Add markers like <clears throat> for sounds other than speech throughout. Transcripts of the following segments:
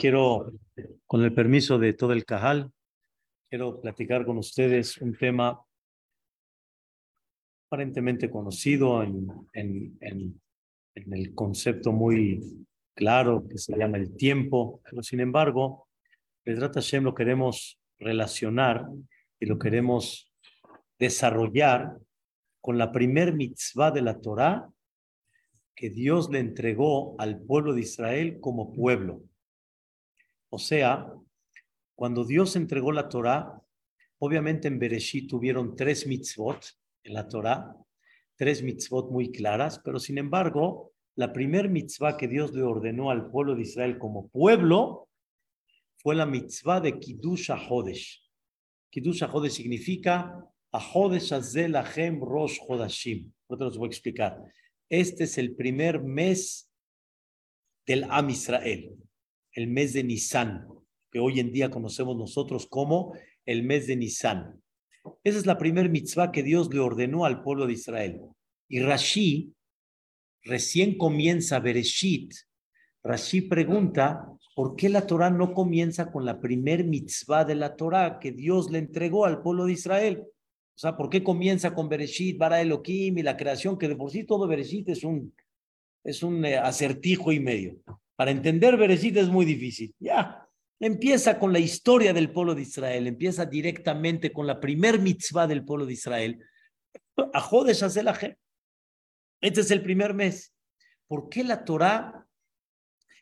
quiero, con el permiso de todo el Cajal, quiero platicar con ustedes un tema aparentemente conocido en, el concepto muy claro que se llama el tiempo, pero sin embargo, Pedrat Hashem lo queremos relacionar y lo queremos desarrollar con la primer mitzvah de la Torah que Dios le entregó al pueblo de Israel como pueblo. O sea, cuando Dios entregó la Torah, obviamente en Bereshit tuvieron tres mitzvot en la Torah, tres mitzvot muy claras, pero sin embargo, la primer mitzvah que Dios le ordenó al pueblo de Israel como pueblo fue la mitzvah de Kiddush HaHodesh. Kiddush HaHodesh significa HaHodesh Azel Ahem Rosh Hodashim. Te los voy a explicar. Este es el primer mes del Am Israel el mes de Nisan, que hoy en día conocemos nosotros como el mes de Nisan. Esa es la primera mitzvah que Dios le ordenó al pueblo de Israel. Y Rashi recién comienza Bereshit. Rashi pregunta, ¿por qué la Torah no comienza con la primer mitzvah de la Torah que Dios le entregó al pueblo de Israel? O sea, ¿por qué comienza con Bereshit, Bara Elohim y la creación, que de por sí todo Bereshit es un, es un eh, acertijo y medio? Para entender Bereshit es muy difícil. Ya, empieza con la historia del pueblo de Israel, empieza directamente con la primer mitzvah del pueblo de Israel. Ajodesh Este es el primer mes. ¿Por qué la Torah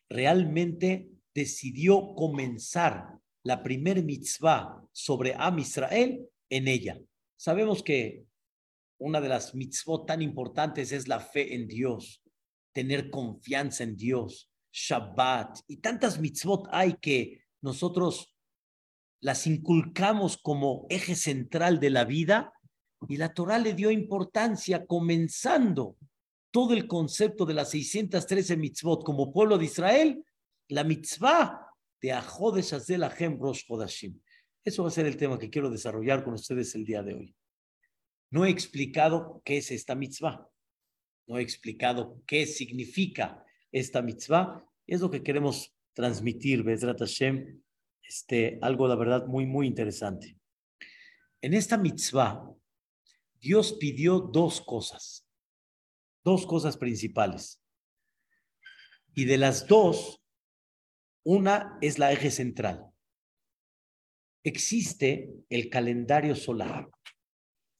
realmente decidió comenzar la primer mitzvah sobre Am Israel en ella? Sabemos que una de las mitzvot tan importantes es la fe en Dios, tener confianza en Dios, Shabbat y tantas mitzvot hay que nosotros las inculcamos como eje central de la vida y la Torah le dio importancia comenzando todo el concepto de las 613 mitzvot como pueblo de Israel, la mitzvah de Ajodesh Azel Ahem Rosh Hodashim. Eso va a ser el tema que quiero desarrollar con ustedes el día de hoy. No he explicado qué es esta mitzvah. No he explicado qué significa esta mitzvah. Es lo que queremos transmitir, Bezrat Hashem, este, algo, la verdad, muy, muy interesante. En esta mitzvah, Dios pidió dos cosas, dos cosas principales. Y de las dos, una es la eje central. Existe el calendario solar.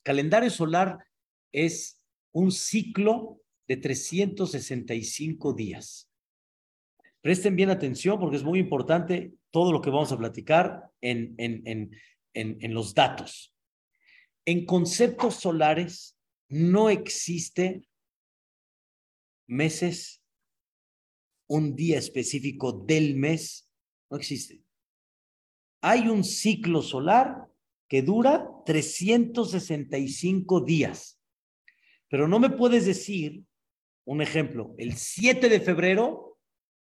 calendario solar es un ciclo de 365 días. Presten bien atención porque es muy importante todo lo que vamos a platicar en, en, en, en, los datos. En conceptos solares no existe meses, un día específico del mes, no existe. Hay un ciclo solar que dura 365 días. Pero no me puedes decir, un ejemplo, el 7 de febrero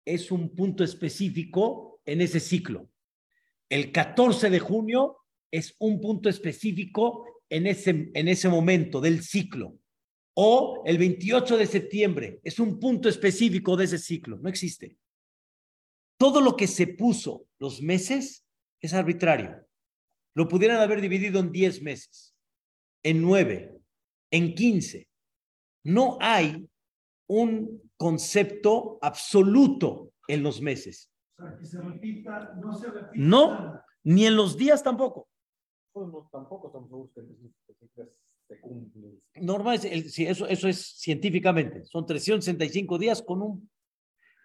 es un punto específico en ese ciclo. El 14 de junio es un punto específico en ese, en ese momento del ciclo. O el 28 de septiembre es un punto específico de ese ciclo. No existe. Todo lo que se puso los meses es arbitrario. Lo pudieran haber dividido en 10 meses, en 9, en 15. No hay un concepto absoluto en los meses. O sea, que se repita, no se repita. No, ni en los días tampoco. No, tampoco estamos seguros que se cumple. Normal, sí, eso, eso es científicamente. Son 365 días con un,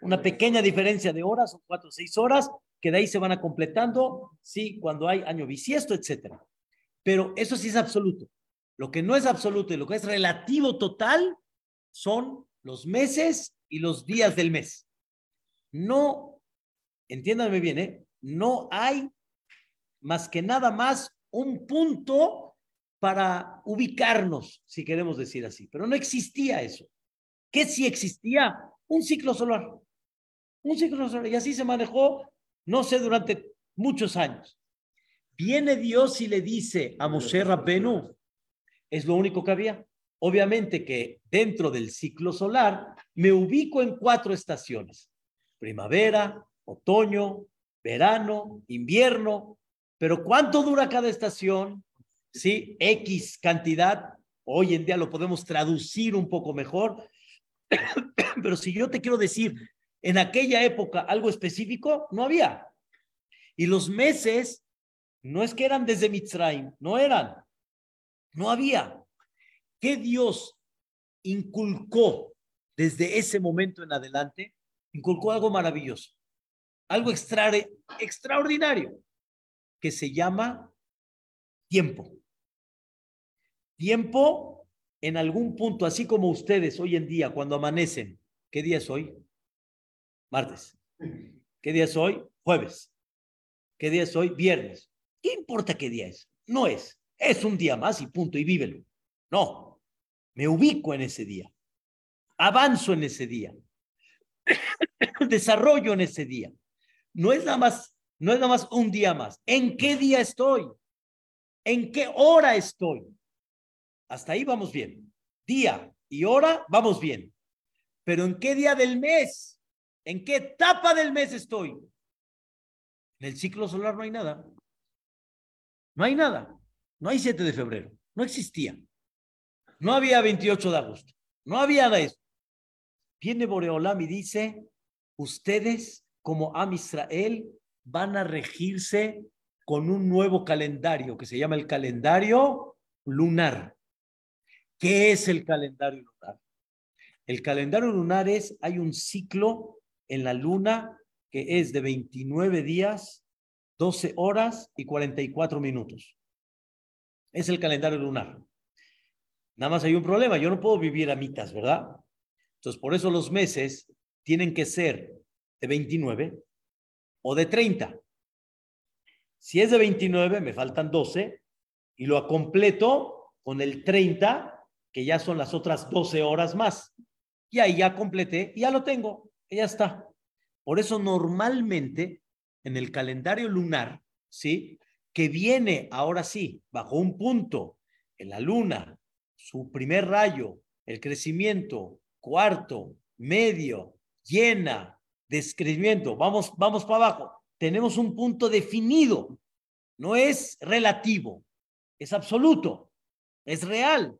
una pequeña diferencia de horas, son 4 o 6 horas, que de ahí se van a completando, sí, cuando hay año bisiesto, etcétera. Pero eso sí es absoluto. Lo que no es absoluto y lo que es relativo total son los meses y los días del mes. No, entiéndanme bien, ¿eh? no hay más que nada más un punto para ubicarnos, si queremos decir así, pero no existía eso. ¿Qué sí existía? Un ciclo solar. Un ciclo solar. Y así se manejó, no sé, durante muchos años. Viene Dios y le dice a Moshe Rabbenu, es lo único que había. Obviamente que dentro del ciclo solar me ubico en cuatro estaciones. Primavera, otoño, verano, invierno, pero ¿cuánto dura cada estación? Sí, X cantidad. Hoy en día lo podemos traducir un poco mejor. <coughs> Pero si yo te quiero decir, en aquella época algo específico, no había. Y los meses no es que eran desde Mitzrayim, no eran. No había. ¿Qué Dios inculcó desde ese momento en adelante? Inculcó algo maravilloso, algo extra, extraordinario, que se llama tiempo. Tiempo en algún punto, así como ustedes hoy en día, cuando amanecen, ¿qué día es hoy? Martes. ¿Qué día es hoy? Jueves. ¿Qué día es hoy? Viernes. ¿Qué importa qué día es? No es. Es un día más y punto, y vívelo. No. Me ubico en ese día. Avanzo en ese día. <coughs> Desarrollo en ese día. No es nada más, no es nada más un día más. ¿En qué día estoy? ¿En qué hora estoy? Hasta ahí vamos bien. Día y hora, vamos bien. Pero ¿en qué día del mes? ¿En qué etapa del mes estoy? En el ciclo solar no hay nada. No hay nada. No hay 7 de febrero. No existía. No había 28 de agosto. No había de eso. Viene Boreolam y dice, ustedes como Am Israel van a regirse con un nuevo calendario que se llama el calendario lunar. ¿Qué es el calendario lunar? El calendario lunar es, hay un ciclo en la luna que es de 29 días, 12 horas y 44 minutos. Es el calendario lunar. Nada más hay un problema, yo no puedo vivir a mitad, ¿verdad? Entonces, por eso los meses tienen que ser de 29 o de 30. Si es de 29, me faltan 12 y lo completo con el 30 que ya son las otras 12 horas más. Y ahí ya completé, y ya lo tengo, y ya está. Por eso normalmente en el calendario lunar, ¿sí? Que viene ahora sí, bajo un punto, en la luna, su primer rayo, el crecimiento, cuarto, medio, llena, descrecimiento, vamos, vamos para abajo. Tenemos un punto definido, no es relativo, es absoluto, es real.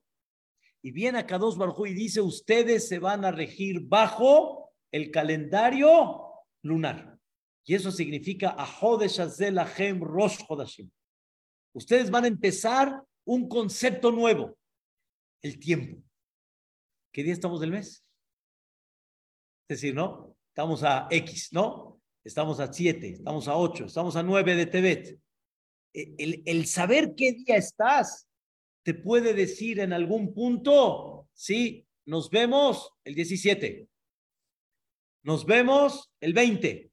Y viene acá dos Barjú y dice, ustedes se van a regir bajo el calendario lunar. Y eso significa Hem Rosh. Ustedes van a empezar un concepto nuevo, el tiempo. ¿Qué día estamos del mes? Es decir, ¿no? Estamos a X, ¿no? Estamos a 7, estamos a 8, estamos a 9 de Tebet. E, el, el saber qué día estás te puede decir en algún punto, sí, nos vemos el 17, nos vemos el 20,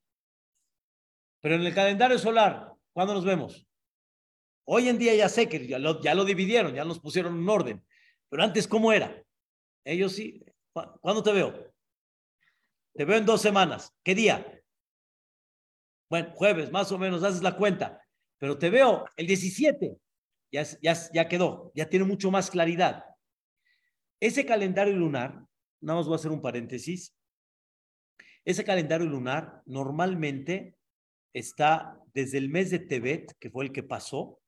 pero en el calendario solar, ¿cuándo nos vemos? Hoy en día ya sé que ya lo, ya lo dividieron, ya nos pusieron en orden, pero antes, ¿cómo era? Ellos sí, ¿cuándo te veo? Te veo en dos semanas. ¿Qué día? Bueno, jueves, más o menos, haces la cuenta. Pero te veo el 17 ya, ya, ya quedó, ya tiene mucho más claridad. Ese calendario lunar, nada más voy a hacer un paréntesis, ese calendario lunar normalmente está desde el mes de Tebet, que fue el que pasó,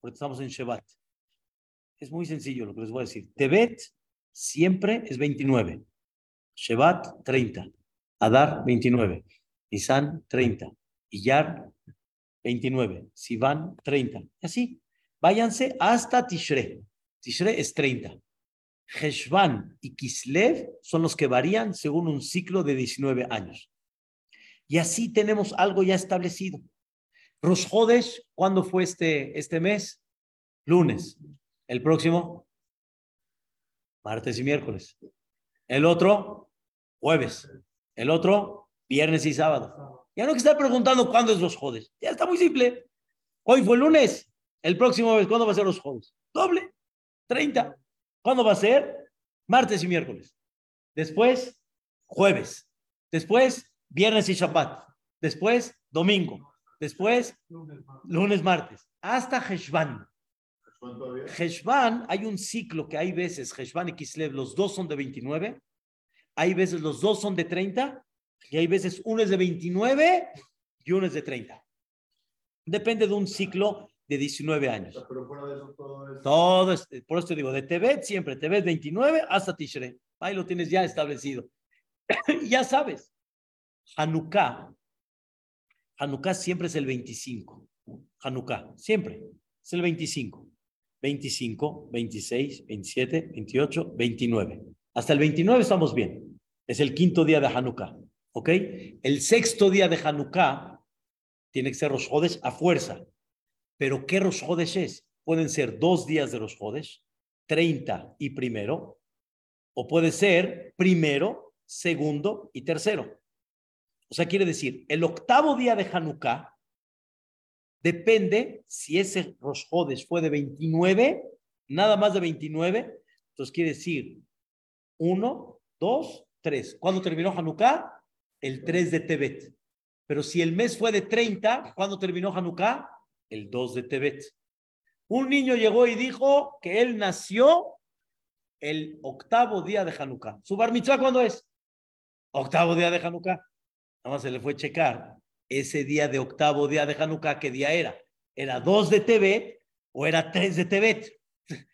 porque estamos en Shevat. Es muy sencillo lo que les voy a decir. Tebet siempre es 29, Shevat 30, Adar 29, Nisan 30, Iyar 29, Sivan 30, y así. Váyanse hasta Tishre. Tishre es 30. Heshvan y Kislev son los que varían según un ciclo de 19 años. Y así tenemos algo ya establecido. Rosh Hodesh, ¿cuándo fue este, este mes? Lunes. El próximo, martes y miércoles. El otro, jueves. El otro, viernes y sábado. Ya no que estar preguntando cuándo es Rosh Hodesh. Ya está muy simple. Hoy fue lunes. El próximo mes, ¿cuándo va a ser los juegos? Doble, 30. ¿Cuándo va a ser? Martes y miércoles. Después, jueves. Después, viernes y Shabbat. Después, domingo. Después, lunes, martes. Hasta Heshvan. Heshvan, hay un ciclo que hay veces, Heshvan y Kislev, los dos son de 29. Hay veces los dos son de 30. Y hay veces uno es de 29 y uno es de 30. Depende de un ciclo de 19 años. Pero fuera de eso, todo es. Todo es, por eso te digo, de Tebet siempre, Tebet 29 hasta Tishrei. Ahí lo tienes ya establecido. <coughs> ya sabes, Hanukkah, Hanukkah siempre es el 25. Hanukkah, siempre es el 25. 25, 26, 27, 28, 29. Hasta el 29 estamos bien. Es el quinto día de Hanukkah. ¿Ok? El sexto día de Hanukkah tiene que ser Rosh Hodesh a fuerza. Pero ¿qué Rosh Hodesh es? Pueden ser dos días de Rosh Hodesh, 30 y primero, o puede ser primero, segundo y tercero. O sea, quiere decir, el octavo día de Hanukkah depende si ese Rosh Hodesh fue de 29, nada más de 29, entonces quiere decir 1, 2, 3. ¿Cuándo terminó Hanukkah? El 3 de Tebet. Pero si el mes fue de 30, ¿cuándo terminó Hanukkah? El 2 de Tebet. Un niño llegó y dijo que él nació el octavo día de Hanukkah. ¿Su bar mitzvah cuándo es? Octavo día de Hanukkah. Nada más se le fue a checar ese día de octavo día de Hanukkah, ¿qué día era? ¿Era 2 de Tebet o era 3 de Tebet? <laughs>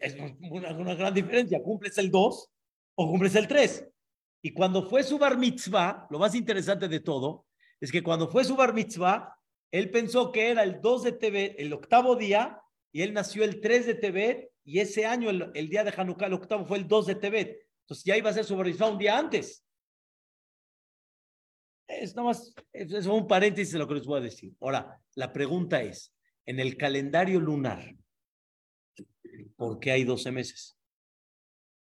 Es una, una gran diferencia. ¿Cumples el 2 o cumples el 3? Y cuando fue su bar mitzvah, lo más interesante de todo, es que cuando fue su bar mitzvah, él pensó que era el 2 de Tebet, el octavo día, y él nació el 3 de Tebet, y ese año, el, el día de Hanukkah, el octavo fue el 2 de Tebet. Entonces ya iba a ser su bar mitzvah un día antes. Es nomás, es un paréntesis de lo que les voy a decir. Ahora, la pregunta es, en el calendario lunar, ¿por qué hay 12 meses?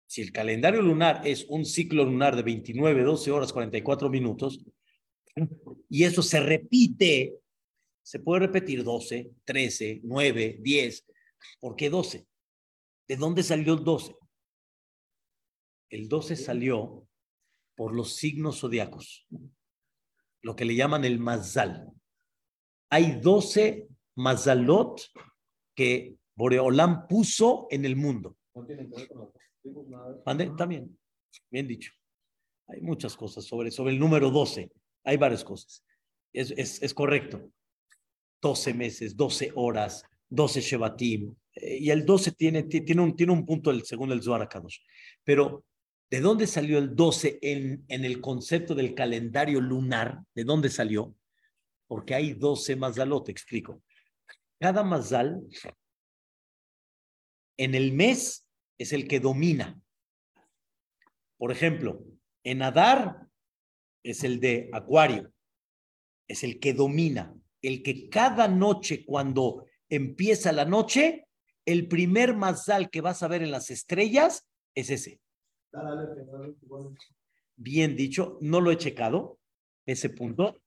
Si el calendario lunar es un ciclo lunar de 29, 12 horas, 44 minutos, y eso se repite, se puede repetir 12, 13, 9, 10. ¿Por qué 12? ¿De dónde salió el 12? El 12 salió por los signos zodiacos lo que le llaman el mazal. Hay 12 mazalot que Boreolam puso en el mundo. ¿Mande? También, bien dicho. Hay muchas cosas sobre, sobre el número 12. Hay varias cosas. Es, es, es correcto. 12 meses, 12 horas, 12 Shevatim. Eh, y el 12 tiene, tiene, un, tiene un punto el, según el Zohar Kadosh. Pero ¿De dónde salió el 12 en, el concepto del calendario lunar? ¿De dónde salió? Porque hay 12 mazalot, te explico. Cada mazal en el mes es el que domina. Por ejemplo, en Adar es el de Acuario, es el que domina, el que cada noche cuando empieza la noche, el primer mazal que vas a ver en las estrellas es ese. Bien dicho, no lo he checado, ese punto,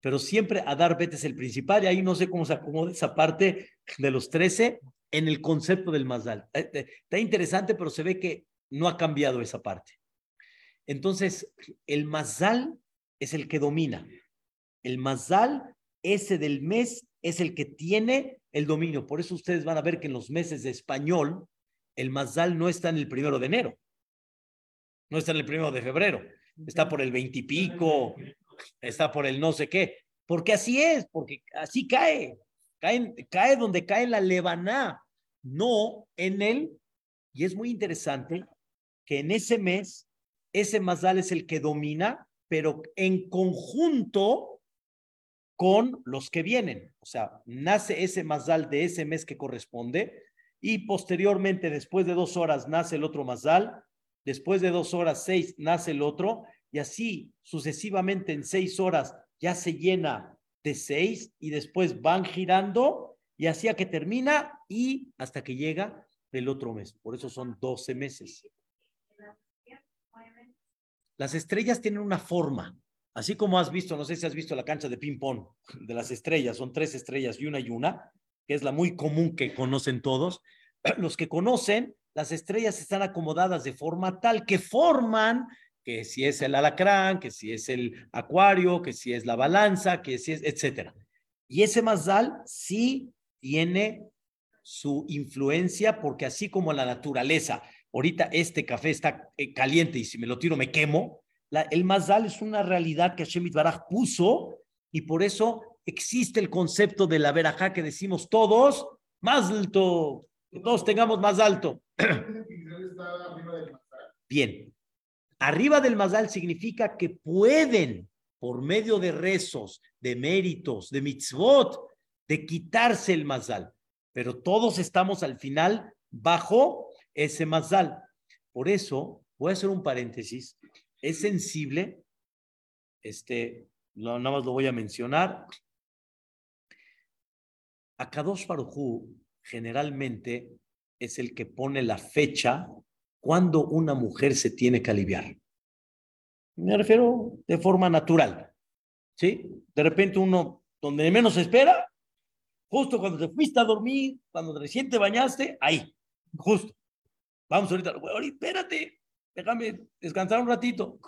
pero siempre Adar Bet es el principal y ahí no sé cómo se acomoda esa parte de los 13 en el concepto del Mazal. Eh, eh, está interesante, pero se ve que no ha cambiado esa parte. Entonces, el Mazal es el que domina. El Mazal, ese del mes, es el que tiene el dominio. Por eso ustedes van a ver que en los meses de español, el Mazal no está en el primero de enero no está en el primero de febrero, está por el veintipico, está por el no sé qué, porque así es, porque así cae, cae, cae donde cae la lebaná, no en él, y es muy interesante que en ese mes, ese mazal es el que domina, pero en conjunto con los que vienen. O sea, nace ese mazal de ese mes que corresponde y posteriormente, después de dos horas, nace el otro mazal después de dos horas, seis, nace el otro, y así sucesivamente en seis horas ya se llena de seis y después van girando y así a que termina y hasta que llega el otro mes. Por eso son doce meses. Las estrellas tienen una forma, así como has visto, no sé si has visto la cancha de ping-pong de las estrellas, son tres estrellas y una y una, que es la muy común que conocen todos. <clears throat> Los que conocen las estrellas están acomodadas de forma tal que forman que si es el alacrán, que si es el acuario, que si es la balanza, que si es, etcétera. Y ese mazal sí tiene su influencia porque así como la naturaleza, ahorita este café está eh, caliente y si me lo tiro me quemo, el mazal es una realidad que Hashem Baraj puso Y por eso existe el concepto de la verajá que decimos todos, más alto, que todos tengamos más alto. Bien, arriba del mazal significa que pueden, por medio de rezos, de méritos, de mitzvot, de quitarse el mazal. Pero todos estamos al final bajo ese mazal. Por eso, voy a hacer un paréntesis, es sensible, este, nada más lo voy a mencionar. Akadosh Baruj generalmente es el que pone la fecha cuando una mujer se tiene que aliviar. Me refiero de forma natural. ¿Sí? De repente uno, donde menos espera, justo cuando te fuiste a dormir, cuando recién te bañaste, ahí, justo. Vamos ahorita, ahorita espérate, déjame descansar un ratito.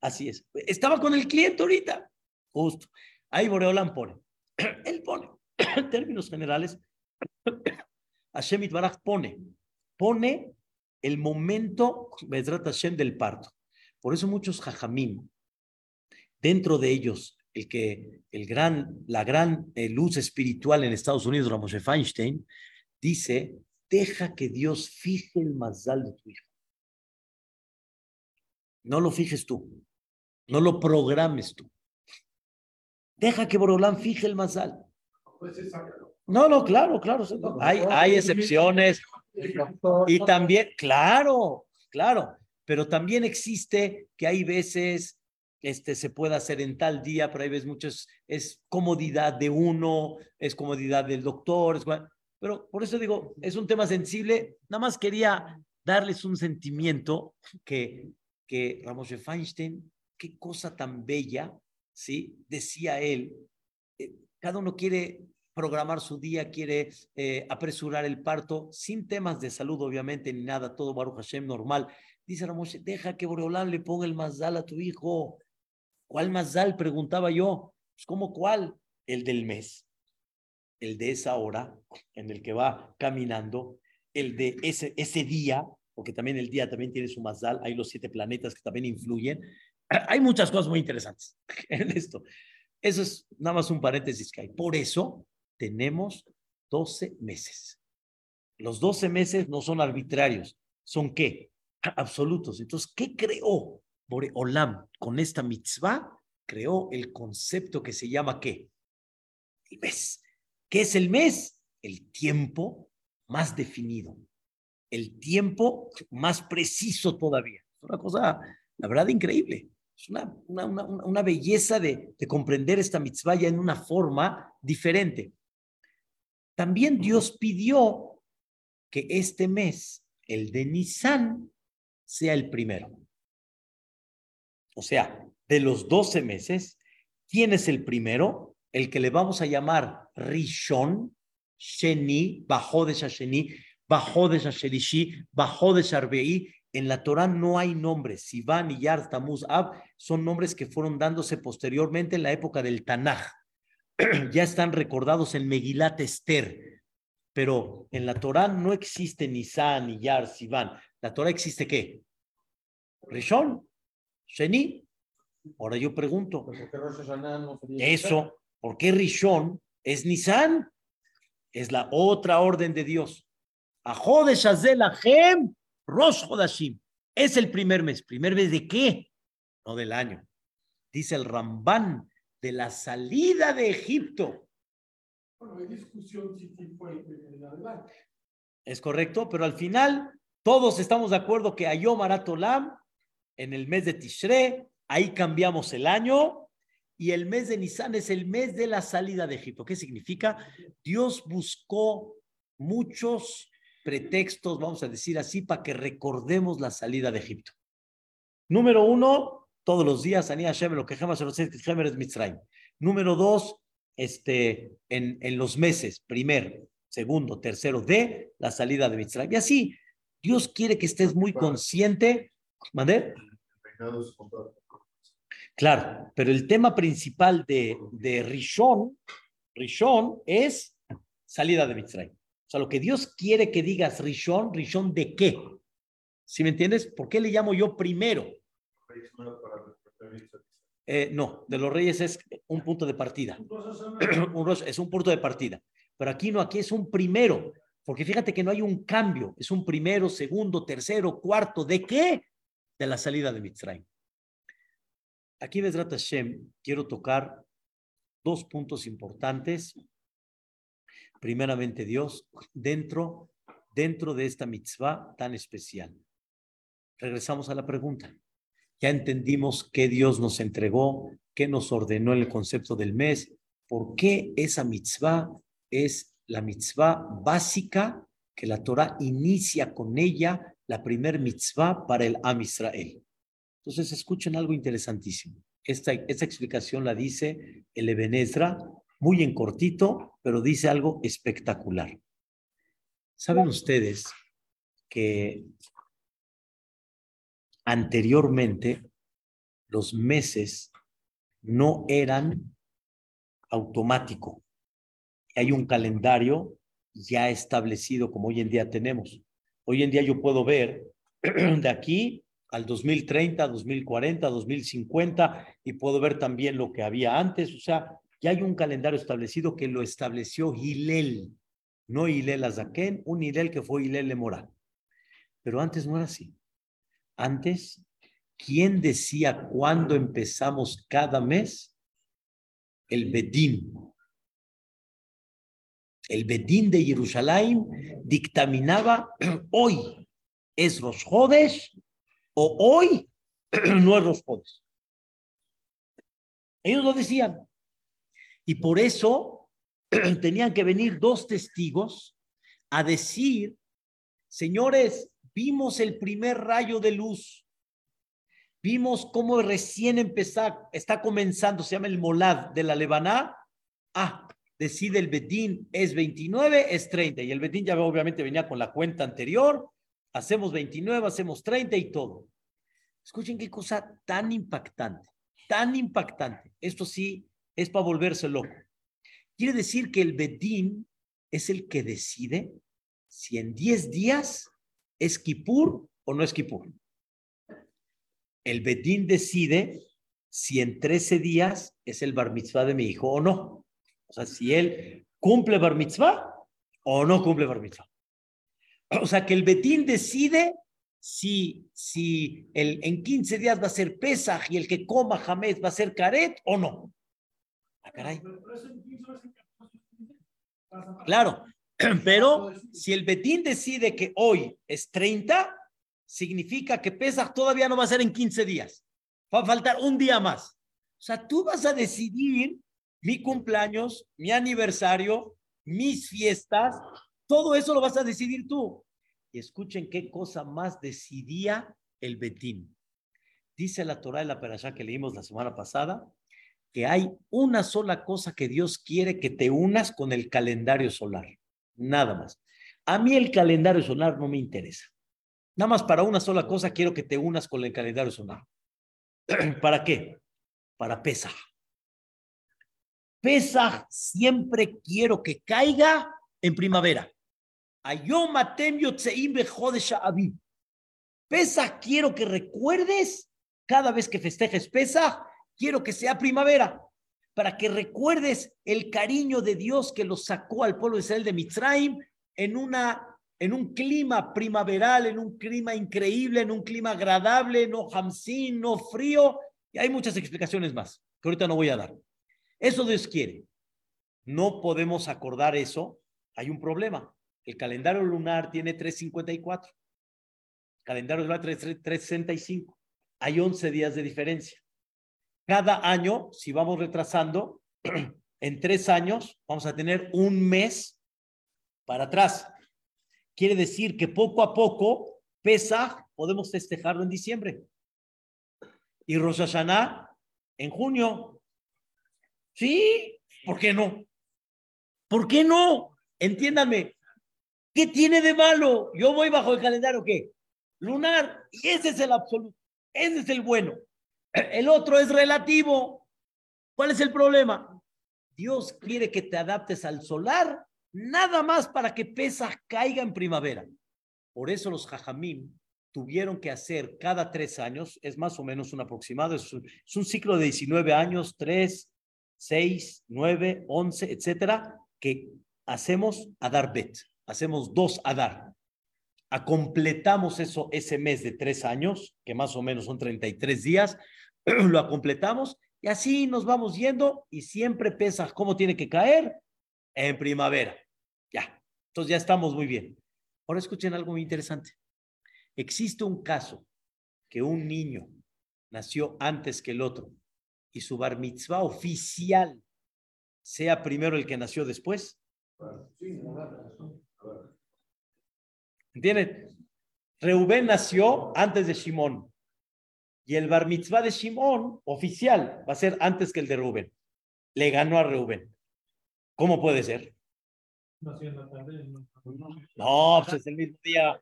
Así es. Estaba con el cliente ahorita, justo. Ahí Boreolan pone. <clears throat> Él pone, en <clears throat> términos generales, <clears throat> Hashem Baraj pone, pone el momento Hashem del parto. Por eso muchos jajamim, dentro de ellos, el que el gran, la gran eh, luz espiritual en Estados Unidos, Ramoshe Feinstein, dice, deja que Dios fije el mazal de tu hijo. No lo fijes tú, no lo programes tú. Deja que Borolán fije el mazal. No, no, claro, claro. Hay, hay excepciones. Y también, claro, claro, pero también existe que hay veces este, se puede hacer en tal día, pero hay veces muchas, es comodidad de uno, es comodidad del doctor, pero por eso digo, es un tema sensible, nada más quería darles un sentimiento que, que Ramos de Feinstein, qué cosa tan bella, ¿sí? Decía él, eh, cada uno quiere programar su día, quiere eh, apresurar el parto, sin temas de salud, obviamente, ni nada, todo Baruch Hashem normal. Dice Ramoshe, deja que Boreolán le ponga el mazal a tu hijo. ¿Cuál mazal? Preguntaba yo. Pues, ¿Cómo cuál? El del mes, el de esa hora en el que va caminando, el de ese, ese día, porque también el día también tiene su mazal, hay los siete planetas que también influyen. <clears throat> Hay muchas cosas muy interesantes <laughs> en esto. Eso es nada más un paréntesis que hay. Por eso, tenemos 12 meses. Los 12 meses no son arbitrarios, son qué? Absolutos. Entonces, ¿qué creó Olam con esta mitzvah? Creó el concepto que se llama qué? El mes. ¿Qué es el mes? El tiempo más definido, el tiempo más preciso todavía. Es una cosa, la verdad, increíble. Es una, una, una, una belleza de, de comprender esta mitzvah ya en una forma diferente. También Dios pidió que este mes, el de Nisan, sea el primero. O sea, de los 12 meses, ¿quién es el primero? El que le vamos a llamar Rishon, Sheni, Bajó de Shasheni, Bajó de Shashelishi, Bajó de Sharbei. En la Torah no hay nombres. Sivan y Yar, Tamuz, Ab son nombres que fueron dándose posteriormente en la época del Tanaj. <clears throat> ya están recordados en Megilat Esther, pero en la Torah no existe ni San, ni Yar, Sivan. ¿La Torah existe qué? Rishon, Sheni. Ahora yo pregunto, eso, ¿por qué Rishon es Nisan? Es la otra orden de Dios. Azel Rosh Hodashim. Es el primer mes. ¿Primer mes de qué? No del año. Dice el Ramban de la salida de Egipto. Bueno, hay discusión si fue adelante. Es correcto, pero al final todos estamos de acuerdo que Ayom Aratolam en el mes de Tishre, ahí cambiamos el año y el mes de Nisan es el mes de la salida de Egipto. ¿Qué significa? Dios buscó muchos pretextos, vamos a decir así, para que recordemos la salida de Egipto. Número uno, todos los días, Anía Hashem, lo que es Mitzrayim. Número dos, este, en, en los meses, primero, segundo, tercero, de la salida de Mitzrayim. Y así, Dios quiere que estés muy consciente. ¿Mandé? Claro, pero el tema principal de, de Rishon, Rishon es salida de Mitzrayim. O sea, lo que Dios quiere que digas Rishon, Rishon de qué? ¿Sí me entiendes? ¿Por qué le llamo yo primero? Eh, no, de los reyes es un punto de partida. <clears throat> un es un punto de partida. Pero aquí no, aquí es un primero. Porque fíjate que no hay un cambio. Es un primero, segundo, tercero, cuarto. ¿De qué? De la salida de Mitzrayim. Aquí, Besrat Hashem, quiero tocar dos puntos importantes. Primeramente, Dios, dentro, dentro de esta mitzvah tan especial. Regresamos a la pregunta. Ya entendimos qué Dios nos entregó, qué nos ordenó en el concepto del mes, por qué esa mitzvah es la mitzvah básica que la Torah inicia con ella, la primer mitzvah para el Am Israel. Entonces, escuchen algo interesantísimo. Esta, esta explicación la dice el Ebenezra, muy en cortito, pero dice algo espectacular. ¿Saben ustedes que anteriormente los meses no eran automático. Hay un calendario ya establecido como hoy en día tenemos. Hoy en día yo puedo ver <clears throat> de aquí al 2030, 2040, 2050 y puedo ver también lo que había antes. O sea, ya hay un calendario establecido que lo estableció Hilel, no Hilel Azaken, un Hilel que fue Hilel Lemora. Pero antes no era así. Antes, ¿quién decía cuándo empezamos cada mes? El Bedín. El Bedín de Jerusalén dictaminaba <clears throat> hoy es los Jodes o hoy <clears throat> no es los Jodes. Ellos lo decían. Y por eso <clears throat> tenían que venir dos testigos a decir, señores, vimos el primer rayo de luz, vimos cómo recién empezó, está comenzando, se llama el molad de la Lebaná. Ah, decide el Betín, es 29, es 30. Y el Betín ya obviamente venía con la cuenta anterior. Hacemos 29, hacemos 30 y todo. Escuchen qué cosa tan impactante, tan impactante. Esto sí es para volverse loco. Quiere decir que el Betín es el que decide si en 10 días ¿Es Kippur o no es Kippur? El Bedín decide si en 13 días es el bar mitzvah de mi hijo o no. O sea, si él cumple bar mitzvah o no cumple bar mitzvah. O sea, que el Bedín decide si, si el, en 15 días va a ser Pesach y el que coma Jamés va a ser Caret o no. Ah, caray. Claro, <clears throat> Pero si el Betín decide que hoy es 30, significa que Pesach todavía no va a ser en 15 días. Va a faltar un día más. O sea, tú vas a decidir mi cumpleaños, mi aniversario, mis fiestas, todo eso lo vas a decidir tú. Y escuchen qué cosa más decidía el Betín. Dice la Torah de la Perashá que leímos la semana pasada, que hay una sola cosa que Dios quiere que te unas con el calendario solar nada más. A mí el calendario solar no me interesa. Nada más para una sola cosa quiero que te unas con el calendario solar. <clears throat> ¿Para qué? Para Pesach. Pesach siempre quiero que caiga en primavera. Pesach quiero que recuerdes cada vez que festejes Pesach, quiero que sea primavera para que recuerdes el cariño de Dios que lo sacó al pueblo de Israel de Mitzrayim en, una, en un clima primaveral, en un clima increíble, en un clima agradable, no hamsin, no frío. Y hay muchas explicaciones más que ahorita no voy a dar. Eso Dios quiere. No podemos acordar eso. Hay un problema. El calendario lunar tiene 354. El calendario lunar 365. Hay 11 días de diferencia. Cada año, si vamos retrasando, <clears throat> en tres años vamos a tener un mes para atrás. Quiere decir que poco a poco, pesa, podemos festejarlo en diciembre. Y Rosh en junio. Sí, ¿por qué no? ¿Por qué no? Entiéndame. ¿Qué tiene de malo? Yo voy bajo el calendario, ¿qué? Lunar. Y ese es el absoluto. Ese es el bueno. El otro es relativo. ¿Cuál es el problema? Dios quiere que te adaptes al solar nada más para que Pesach caiga en primavera. Por eso los jajamim tuvieron que hacer cada tres años, es más o menos un aproximado, es un, es un ciclo de 19 años, 3, 6, 9, 11, etcétera, que hacemos Adar Bet, hacemos dos Adar. A completamos eso ese mes de tres años, que más o menos son 33 días, <clears throat> lo completamos y así nos vamos yendo y siempre pesa cómo tiene que caer en primavera. Ya, entonces ya estamos muy bien. Ahora escuchen algo muy interesante. Existe un caso que un niño nació antes que el otro y su bar mitzvah oficial sea primero el que nació después. ¿Entienden? Reubén nació antes de Shimón y el bar mitzvah de Shimón oficial va a ser antes que el de Rubén. Le ganó a Rubén. ¿Cómo puede ser? No, pues es el mismo día.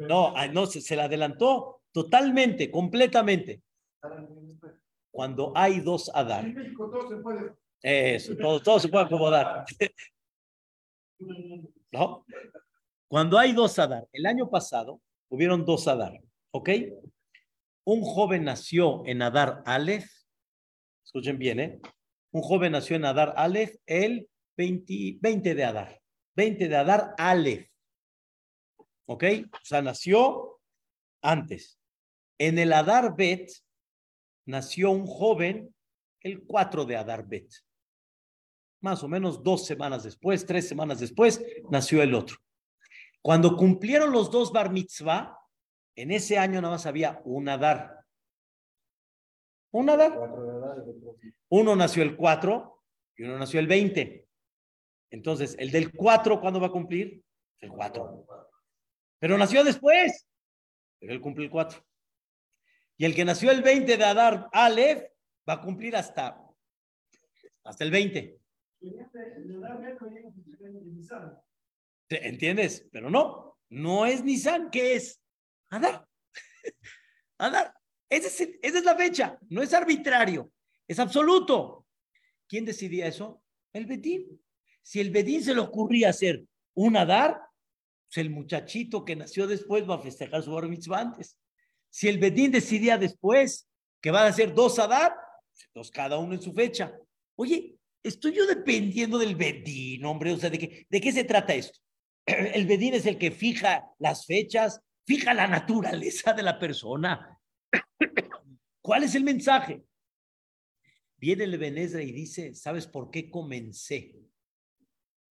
No, no se, se le adelantó totalmente, completamente. Cuando hay dos Adar. Eso, todo, todo se puede acomodar. <laughs> ¿No? Cuando hay dos Adar, el año pasado hubieron dos Adar, ¿ok? Un joven nació en Adar Aleph, escuchen bien, ¿eh? Un joven nació en Adar Aleph el 20, 20 de Adar, 20 de Adar Aleph, ¿ok? O sea, nació antes. En el Adar Bet nació un joven el 4 de Adar Bet. Más o menos dos semanas después, tres semanas después, nació el otro. Cuando cumplieron los dos bar mitzvah, en ese año nada más había un Adar. Un Adar. Uno nació el 4 y uno nació el 20. Entonces, el del 4, ¿cuándo va a cumplir? El 4. Pero nació después. Pero él cumple el 4. Y el que nació el 20 de Adar Aleph va a cumplir hasta, hasta el 20. ¿Entiendes? Pero no, no es Nissan, ¿qué es? Adar. <laughs> Adar. Esa es, esa es la fecha, no es arbitrario, es absoluto. ¿Quién decidía eso? El Bedín. Si el Bedín se le ocurría hacer un Adar, pues el muchachito que nació después va a festejar su bar antes. Si el Bedín decidía después que van a ser dos Adar, pues entonces cada uno en su fecha. Oye, estoy yo dependiendo del Bedín, hombre, o sea, ¿de qué, de qué se trata esto? <clears throat> El Bedín es el que fija las fechas, fija la naturaleza de la persona. <clears throat> ¿Cuál es el mensaje? Viene el Benezra y dice, ¿sabes por qué comencé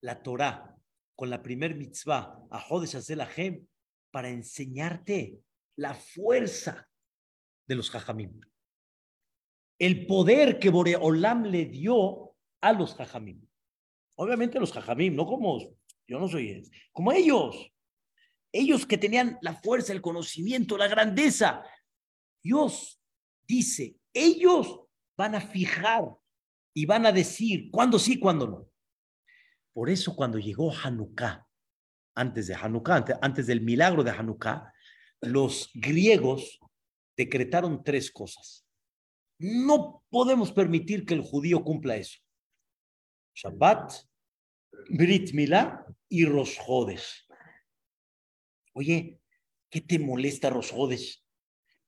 la Torah con la primer mitzvah, a Jodesh Hem, para enseñarte la fuerza de los Jajamim? El poder que Boreolam le dio a los Jajamim. Obviamente los Jajamim, no como yo no soy, como ellos. Ellos que tenían la fuerza, el conocimiento, la grandeza. Dios dice, ellos van a fijar y van a decir cuándo sí, cuándo no. Por eso cuando llegó Hanukkah, antes de Hanukkah, antes, del milagro de Hanukkah, los griegos decretaron tres cosas. No podemos permitir que el judío cumpla eso. Shabbat, Brit Milá y Rosjodes. Oye, ¿qué te molesta Rosjodes?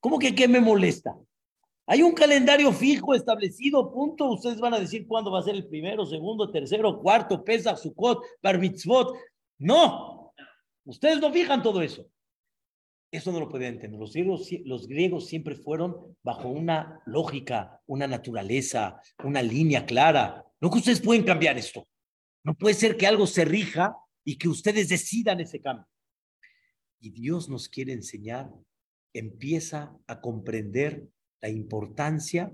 ¿Cómo que qué me molesta? Hay un calendario fijo establecido, punto. Ustedes van a decir cuándo va a ser el primero, segundo, tercero, cuarto, Pesach, Sukkot, Bar Mitzvot. No, ustedes no fijan todo eso. Eso no lo podían entender. Los griegos, los griegos siempre fueron bajo una lógica, una naturaleza, una línea clara. No que ustedes pueden cambiar esto. No puede ser que algo se rija y que ustedes decidan ese cambio. Y Dios nos quiere enseñar, empieza a comprender la importancia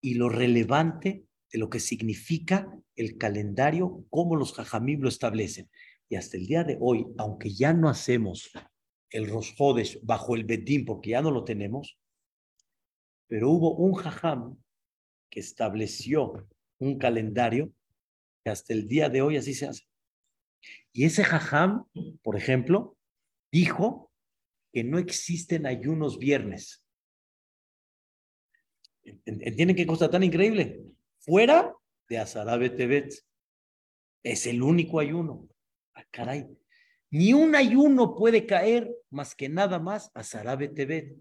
y lo relevante de lo que significa el calendario, cómo los jajamim lo establecen. Y hasta el día de hoy, aunque ya no hacemos el Rosjodes bajo el Bedín, porque ya no lo tenemos, pero hubo un jajam que estableció un calendario que hasta el día de hoy así se hace. Y ese jajam, por ejemplo, dijo que no existen ayunos viernes. ¿Entienden qué cosa tan increíble? Fuera de Azarabe Tebet. Es el único ayuno. Ah, caray. Ni un ayuno puede caer más que nada más a Sarabe Tebet.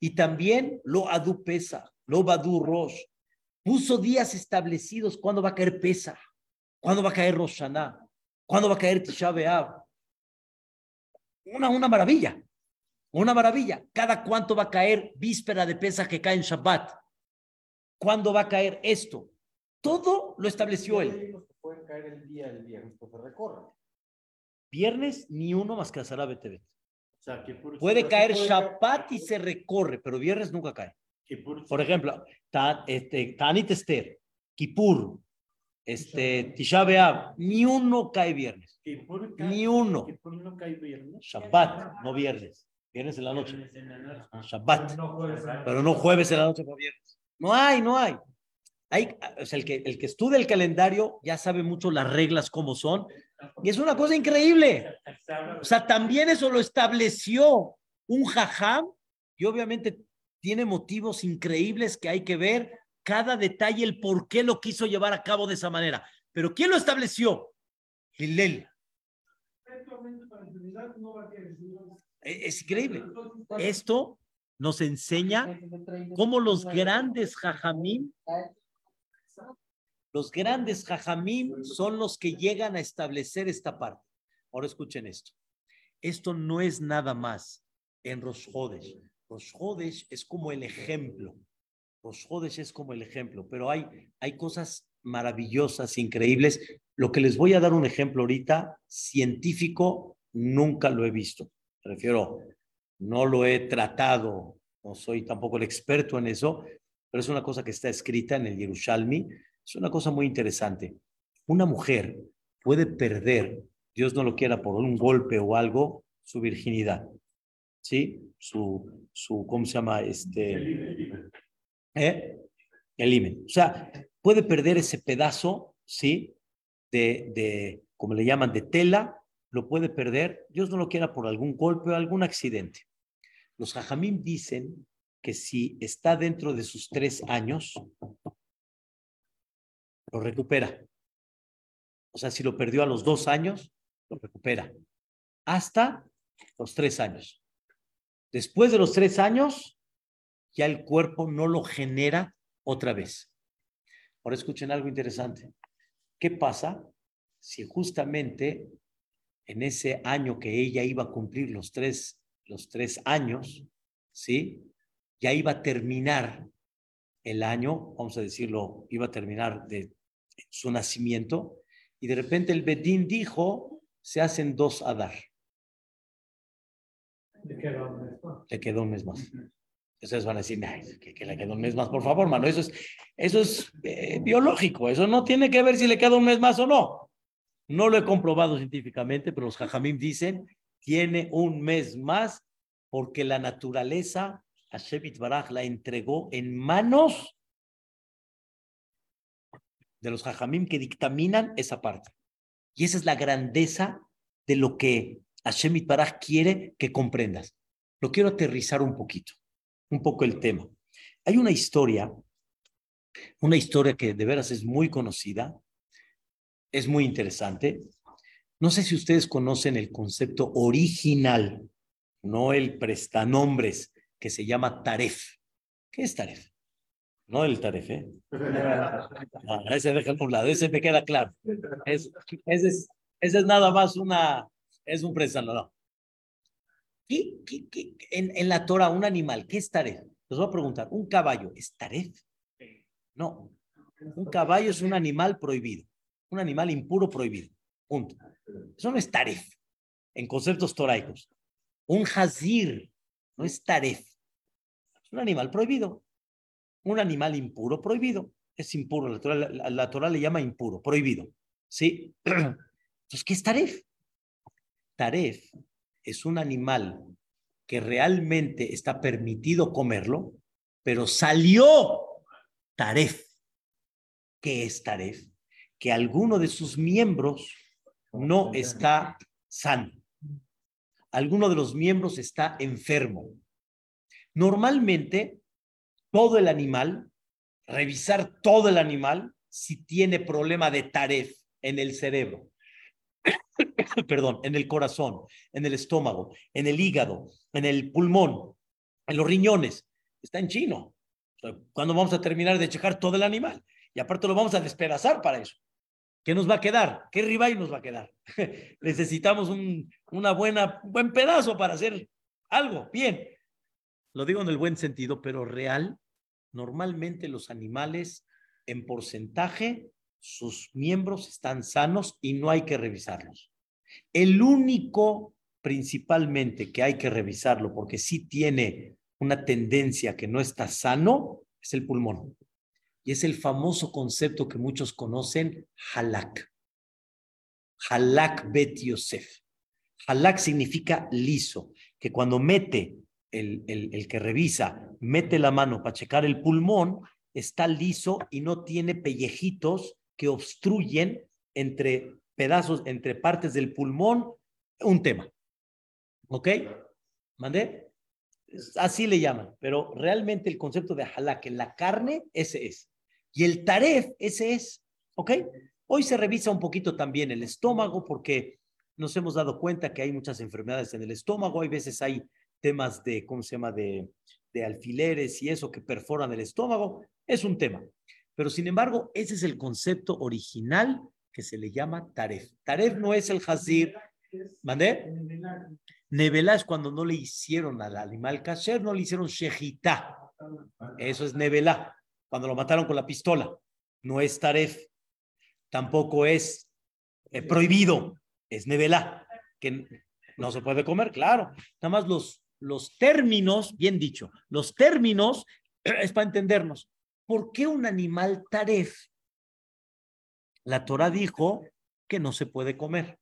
Y también lo adu pesa, lo badu rosh. Puso días establecidos cuándo va a caer pesa, cuándo va a caer Roshaná, cuándo va a caer Tisha B'Av. Una, una maravilla, una maravilla. Cada cuánto va a caer víspera de pesa que cae en Shabbat. ¿Cuándo va a caer esto? Todo lo estableció él. Caer el día del viernes, se recorre. Viernes ni uno más que a Sarabe Tebet. O sea, que por- Puede caer puede Shabbat y se recorre, pero viernes nunca cae. por- ejemplo, este, Tanit Esther, Kippur, este, Tisha B'Av, ni uno cae viernes. por ca- Ni uno. por no cae viernes. Shabbat, no viernes. Viernes en la noche. En la noche. Ah, Shabbat. pues, Pero no jueves en la noche o viernes. No hay, no hay. hay o sea, el, que, el que estudia el calendario ya sabe mucho las reglas cómo son. Y es una cosa increíble. O sea, también eso lo estableció un jajam y obviamente tiene motivos increíbles que hay que ver cada detalle, el por qué lo quiso llevar a cabo de esa manera. Pero ¿quién lo estableció? Hillel. E- Es increíble. Esto nos enseña cómo los grandes jajamim, los grandes jajamim son los que llegan a establecer esta parte. Ahora escuchen esto. Esto no es nada más en. Rosh Hodesh es como el ejemplo. Rosh Hodesh es como el ejemplo, pero hay, hay cosas maravillosas, increíbles. Lo que les voy a dar un ejemplo ahorita, científico, nunca lo he visto. Me refiero, no lo he tratado, no soy tampoco el experto en eso, pero es una cosa que está escrita en el Yerushalmi. Es una cosa muy interesante. Una mujer puede perder, Dios no lo quiera por un golpe o algo, su virginidad. ¿Sí? Su, su ¿cómo se llama? Este, ¿eh? El. O sea, puede perder ese pedazo, ¿sí? De, de, como le llaman, de tela, lo puede perder, Dios no lo quiera por algún golpe o algún accidente. Los jajamim dicen que si está dentro de sus tres años, lo recupera. O sea, si lo perdió a los dos años, lo recupera. Hasta los tres años. Después de los tres años, ya el cuerpo no lo genera otra vez. Ahora escuchen algo interesante. ¿Qué pasa si justamente en ese año que ella iba a cumplir los tres, los tres años, ¿sí? Ya iba a terminar el año, vamos a decirlo, iba a terminar de su nacimiento, y de repente el Bedín dijo, se hacen dos Adar. Le quedó un mes más. Ustedes van a decir, "Ay, que, que le quedó un mes más, por favor, mano. Eso es, eso es eh, biológico. Eso no tiene que ver si le queda un mes más o no. No lo he comprobado científicamente, pero los jajamim dicen, tiene un mes más porque la naturaleza, Hashem Baraj la entregó en manos de los jajamim que dictaminan esa parte. Y esa es la grandeza de lo que Hashem Baraj quiere que comprendas. Lo quiero aterrizar un poquito, un poco el tema. Hay una historia, una historia que de veras es muy conocida, es muy interesante. No sé si ustedes conocen el concepto original, no el prestanombres, que se llama taref. ¿Qué es taref? No el taref, ¿eh? <laughs> No, ese déjalo a un lado, ese me queda claro. Es, ese, es, ese es nada más una, es un prestanombres. No. ¿Qué, qué, qué, en, en la Torah, un animal, ¿qué es taref? Les voy a preguntar, ¿un caballo es taref? No, un caballo es un animal prohibido, un animal impuro prohibido. Punto. Eso no es taref en conceptos toraicos. Un hazir no es taref. Es un animal prohibido. Un animal impuro prohibido. Es impuro. La Torah, la, la Torah le llama impuro, prohibido. ¿Sí? <clears throat> Entonces, ¿qué es taref? Taref es un animal que realmente está permitido comerlo, pero salió taref. ¿Qué es taref? Que alguno de sus miembros no está sano. Alguno de los miembros está enfermo. Normalmente, todo el animal, revisar todo el animal si tiene problema de taref en el cerebro. <coughs> perdón, en el corazón, en el estómago, en el hígado, en el pulmón, en los riñones. Está en chino. ¿Cuándo vamos a terminar de checar todo el animal? Y aparte lo vamos a despedazar para eso. ¿Qué nos va a quedar? ¿Qué ribeye nos va a quedar? <laughs> Necesitamos un una buena, buen pedazo para hacer algo. Bien. Lo digo en el buen sentido, pero real. Normalmente los animales en porcentaje sus miembros están sanos y no hay que revisarlos. El único principalmente que hay que revisarlo porque sí tiene una tendencia que no está sano es el pulmón. Y es el famoso concepto que muchos conocen, halak. Halak bet Yosef. Halak significa liso, que cuando mete el, el que revisa, mete la mano para checar el pulmón, está liso y no tiene pellejitos que obstruyen entre pedazos, entre partes del pulmón, un tema. ¿Ok? ¿Mandé? Así le llaman, pero realmente el concepto de halak en la carne, ese es. Y el taref, ese es. ¿Ok? Hoy se revisa un poquito también el estómago porque nos hemos dado cuenta que hay muchas enfermedades en el estómago. Hay veces hay temas de, ¿cómo se llama?, de, de alfileres y eso que perforan el estómago. Es un tema. Pero sin embargo, ese es el concepto original que se le llama taref. Taref no es el hazir. ¿Mandé? Nevelá es cuando no le hicieron al animal kasher, no le hicieron shejita. Eso es nevelá, cuando lo mataron con la pistola. No es taref. Tampoco es eh, prohibido, es nevelá, que no se puede comer, claro. Nada más los, los términos, bien dicho, los términos <clears throat> es para entendernos. ¿Por qué un animal taref? La Torah dijo que no se puede comer.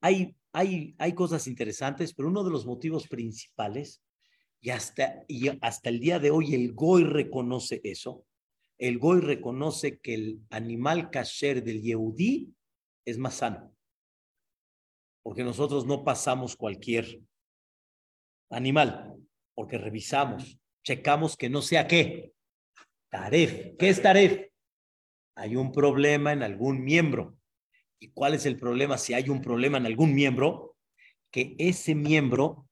Hay, hay, hay cosas interesantes, pero uno de los motivos principales, y hasta, y hasta el día de hoy el Goy reconoce eso, el Goy reconoce que el animal kasher del Yehudí es más sano, porque nosotros no pasamos cualquier animal, porque revisamos, checamos que no sea qué, Taref. ¿Qué es Taref? Hay un problema en algún miembro. ¿Y cuál es el problema si hay un problema en algún miembro? Que ese miembro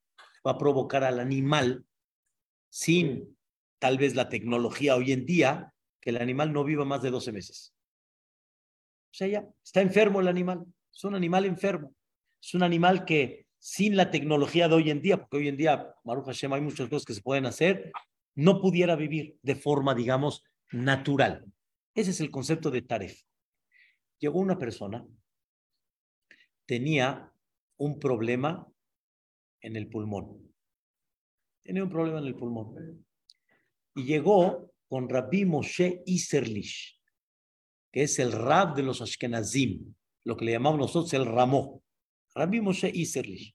va a provocar al animal, sin tal vez la tecnología hoy en día, que el animal no viva más de 12 meses. O sea, ya está enfermo el animal. Es un animal enfermo. Es un animal que sin la tecnología de hoy en día, porque hoy en día, Maruja Hashem, hay muchas cosas que se pueden hacer, no pudiera vivir de forma, digamos, natural. Ese es el concepto de taref. Llegó una persona, tenía un problema en el pulmón. Tenía un problema en el pulmón. Y llegó con Rabbi Moshe Iserlish, que es el rab de los Ashkenazim, lo que le llamamos nosotros el Ramó. Rabbi Moshe Iserlish,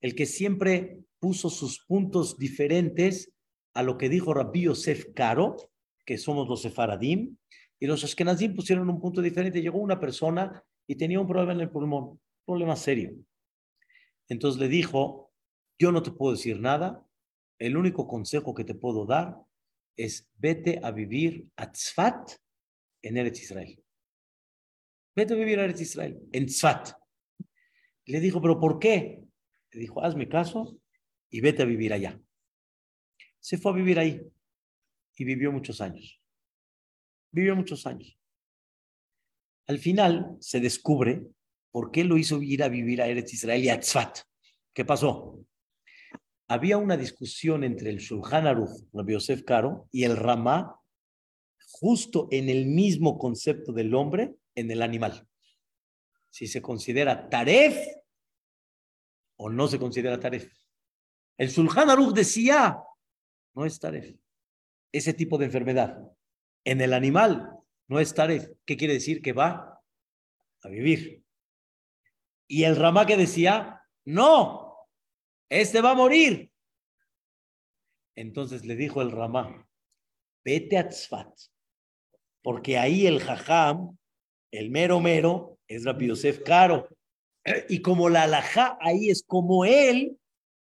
el que siempre puso sus puntos diferentes a lo que dijo Rabbi Yosef Caro, que somos los sefaradim, y los ashkenazim pusieron un punto diferente. Llegó una persona y tenía un problema en el pulmón, problema serio. Entonces le dijo, yo no te puedo decir nada, el único consejo que te puedo dar es vete a vivir a Tzfat en Eretz Israel. Vete a vivir a Eretz Israel, en Tzfat. Le dijo, pero ¿por qué? Le dijo, hazme caso y vete a vivir allá se fue a vivir ahí y vivió muchos años. Vivió muchos años. Al final se descubre por qué lo hizo ir a vivir a Eretz Israel y a Tzfat. ¿Qué pasó? Había una discusión entre el Shulchan Aruch, Rabbi Yosef Caro, y el Ramá, justo en el mismo concepto del hombre en el animal. Si se considera taref o no se considera taref. El Shulchan Aruch decía, no es taref. Ese tipo de enfermedad. En el animal no es taref. ¿Qué quiere decir? Que va a vivir. Y el Ramá que decía, no, este va a morir. Entonces le dijo el Ramá, vete a Tzfat, porque ahí el jajam, el mero mero, es Rabbi Yosef Caro. Y como la alajá ahí es como él,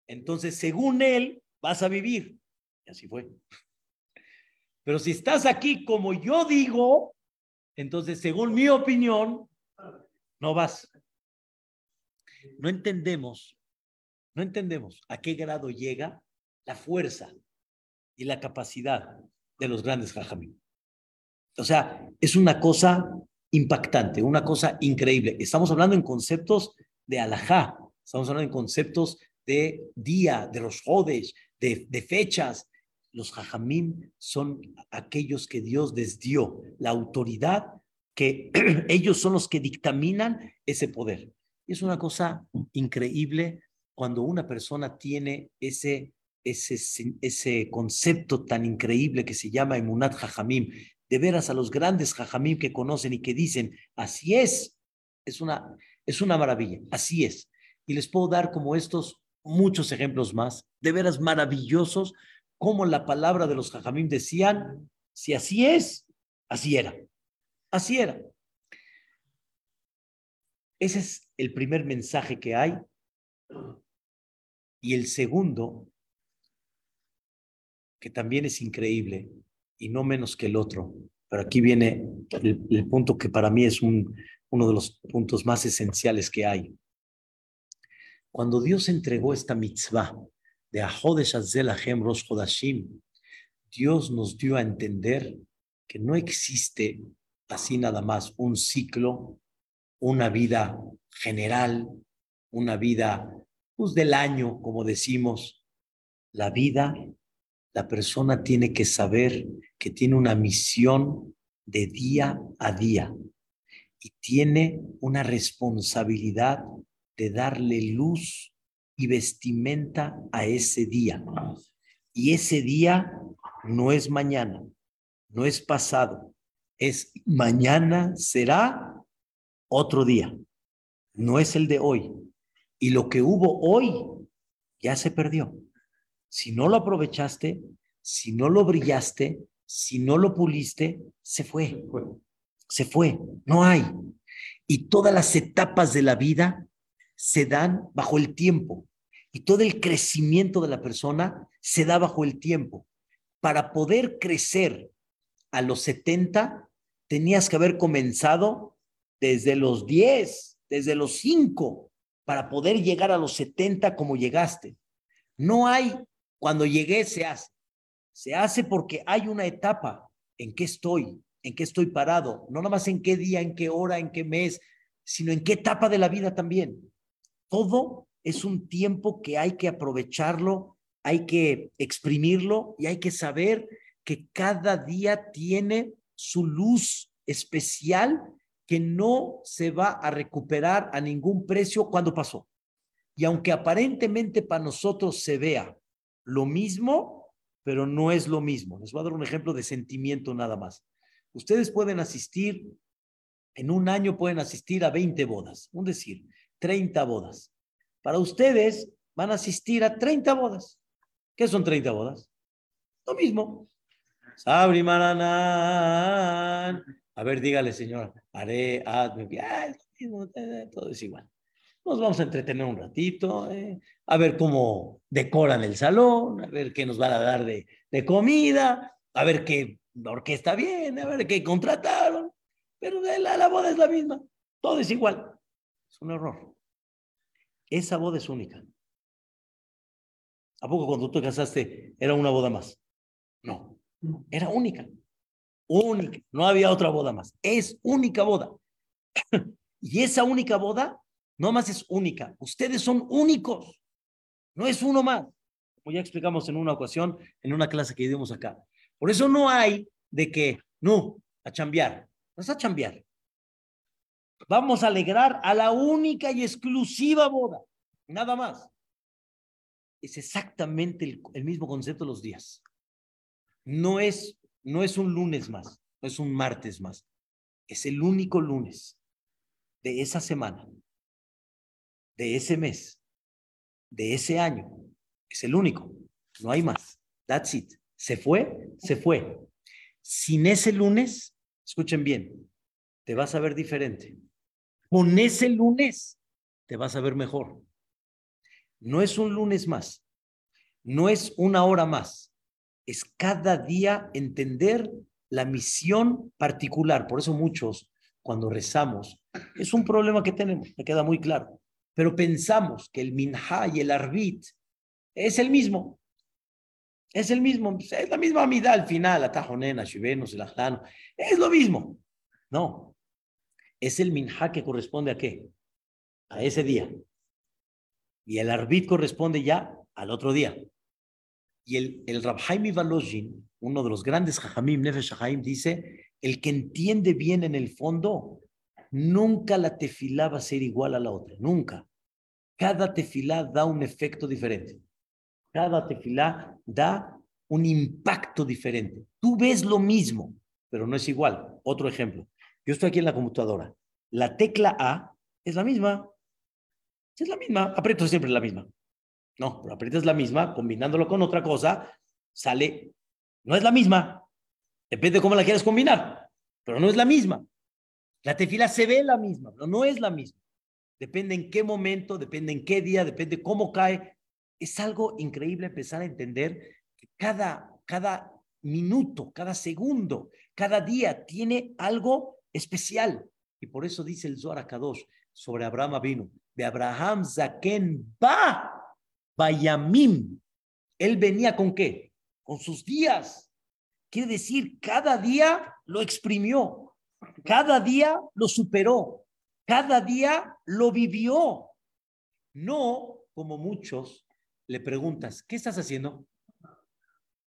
entonces según él vas a vivir así fue. Pero si estás aquí como yo digo, entonces según mi opinión, no vas. No entendemos, no entendemos a qué grado llega la fuerza y la capacidad de los grandes jajamim. O sea, es una cosa impactante, una cosa increíble. Estamos hablando en conceptos de alajá, estamos hablando en conceptos de día, de los jodes, de, de fechas. Los jajamim son aquellos que Dios les dio la autoridad, que <clears throat> ellos son los que dictaminan ese poder. Es una cosa increíble cuando una persona tiene ese, ese, ese concepto tan increíble que se llama Emunat Jajamim, de veras a los grandes jajamim que conocen y que dicen, así es, es una, es una maravilla, así es. Y les puedo dar como estos muchos ejemplos más, de veras maravillosos, como la palabra de los jajamim decían, si así es, así era, así era. Ese es el primer mensaje que hay. Y el segundo, que también es increíble, y no menos que el otro. Pero aquí viene el, punto que para mí es un, uno de los puntos más esenciales que hay. Cuando Dios entregó esta mitzvah de Ahodesh Azel Rosh Hodashim, Dios nos dio a entender que no existe así nada más un ciclo, una vida general, una vida pues, del año, como decimos. La vida la persona tiene que saber que tiene una misión de día a día y tiene una responsabilidad de darle luz y vestimenta a ese día. Y ese día no es mañana, no es pasado, es mañana será otro día, no es el de hoy. Y lo que hubo hoy ya se perdió. Si no lo aprovechaste, si no lo brillaste, si no lo puliste, se fue. Se fue. No hay. Y todas las etapas de la vida se dan bajo el tiempo. Y todo el crecimiento de la persona se da bajo el tiempo. Para poder crecer a los 70, tenías que haber comenzado desde los 10, desde los 5, para poder llegar a los 70 como llegaste. No hay cuando llegué se hace. Se hace porque hay una etapa en que estoy, en que estoy parado, no nada más en qué día, en qué hora, en qué mes, sino en qué etapa de la vida también. Todo es un tiempo que hay que aprovecharlo, hay que exprimirlo y hay que saber que cada día tiene su luz especial que no se va a recuperar a ningún precio cuando pasó. Y aunque aparentemente para nosotros se vea lo mismo, pero no es lo mismo. Les voy a dar un ejemplo de sentimiento nada más. Ustedes pueden asistir, en un año pueden asistir a 20 bodas, un decir, 30 bodas. Para ustedes van a asistir a 30 bodas. ¿Qué son 30 bodas? Lo mismo. Sabri A ver, dígale, señora. Haré, hazme, todo es igual nos vamos a entretener un ratito, eh, a ver cómo decoran el salón, a ver qué nos van a dar de, de comida, a ver qué orquesta viene, a ver qué contrataron, pero la, la boda es la misma, todo es igual. Es un error. Esa boda es única. ¿A poco cuando tú te casaste era una boda más? No, era única. Única. No había otra boda más. Es única boda. <coughs> y esa única boda no más es única. Ustedes son únicos. No es uno más. Como ya explicamos en una ocasión, en una clase que dimos acá. Por eso no hay de que, no, a chambear. Es a chambear. Vamos a alegrar a la única y exclusiva boda. Nada más. Es exactamente el, mismo concepto los días. No es, no es un lunes más, no es un martes más. Es el único lunes de esa semana de ese mes, de ese año. Es el único. No hay más. That's it. Se fue, se fue. Sin ese lunes, escuchen bien, te vas a ver diferente. Con ese lunes, te vas a ver mejor. No es un lunes más. No es una hora más. Es cada día entender la misión particular. Por eso muchos cuando rezamos, es un problema que tenemos, me queda muy claro. Pero pensamos que el minha y el arbit es el mismo. Es el mismo, es la misma amida al final, atajonena, shivenos, el ajlano, es lo mismo. No, es el minha que corresponde a qué? A ese día. Y el arbit corresponde ya al otro día. Y el, el Rabhaim Valojin, uno de los grandes Jajamim, Nefesh dice, el que entiende bien en el fondo, nunca la tefilá va a ser igual a la otra, nunca. Cada tefilá da un efecto diferente. Cada tefilá da un impacto diferente. Tú ves lo mismo, pero no es igual. Otro ejemplo. Yo estoy aquí en la computadora. La tecla A es la misma. Es la misma. Aprieto siempre la misma. No, pero aprietas la misma, combinándolo con otra cosa, sale. No es la misma. Depende de cómo la quieras combinar, pero no es la misma. La tefila se ve la misma, pero no es la misma. Depende en qué momento, depende en qué día, depende cómo cae. Es algo increíble empezar a entender que cada, cada minuto, cada segundo, cada día tiene algo especial. Y por eso dice el Zohar Kadosh sobre Abraham vino, de Abraham Zaken Ba Bayamim. Él venía con qué? Con sus días. Quiere decir, cada día lo exprimió, cada día lo superó, cada día lo vivió. No como muchos le preguntas, ¿qué estás haciendo?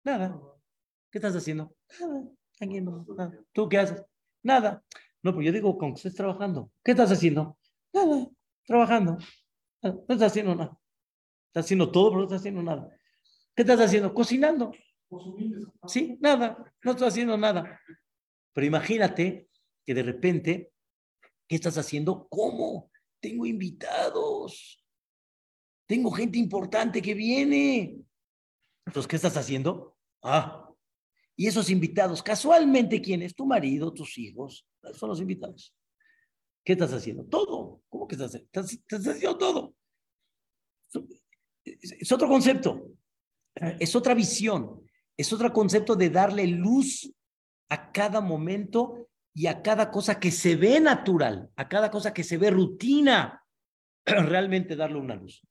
Nada. ¿Qué estás haciendo? Nada. ¿Tú qué haces? Nada. No, pero yo digo, con que estés trabajando. ¿Qué estás haciendo? Nada. Trabajando. No estás haciendo nada. Estás haciendo todo, pero no estás haciendo nada. ¿Qué estás haciendo? Cocinando. Sí, nada, no estoy haciendo nada. Pero imagínate que de repente, ¿qué estás haciendo? ¿Cómo? Tengo invitados. Tengo gente importante que viene. Entonces, ¿qué estás haciendo? Ah, y esos invitados, casualmente, ¿quiénes? Tu marido, tus hijos, son los invitados. ¿Qué estás haciendo? Todo. ¿Cómo que estás, estás, estás haciendo todo? Es otro concepto, es otra visión es otro concepto de darle luz a cada momento y a cada cosa que se ve natural, a cada cosa que se ve rutina, <clears throat> realmente darle una luz.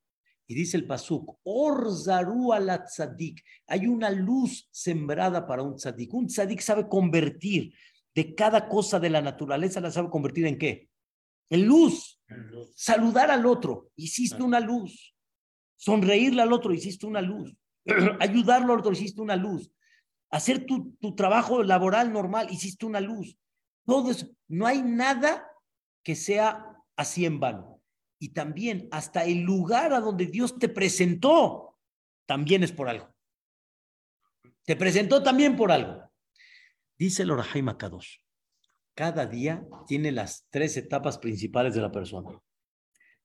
Y dice el Pasuk, Orzaru al tzadik, hay una luz sembrada para un tzadik. Un tzadik sabe convertir de cada cosa de la naturaleza, la sabe convertir en qué? En luz. Saludar al otro, hiciste una luz. Sonreírle al otro, hiciste una luz. <clears throat> ayudarlo al otro, hiciste una luz. Hacer tu, tu trabajo laboral normal, hiciste una luz. Todo eso, no hay nada que sea así en vano. Y también hasta el lugar a donde Dios te presentó, también es por algo. Te presentó también por algo. Dice el Kadosh, cada día tiene las tres etapas principales de la persona.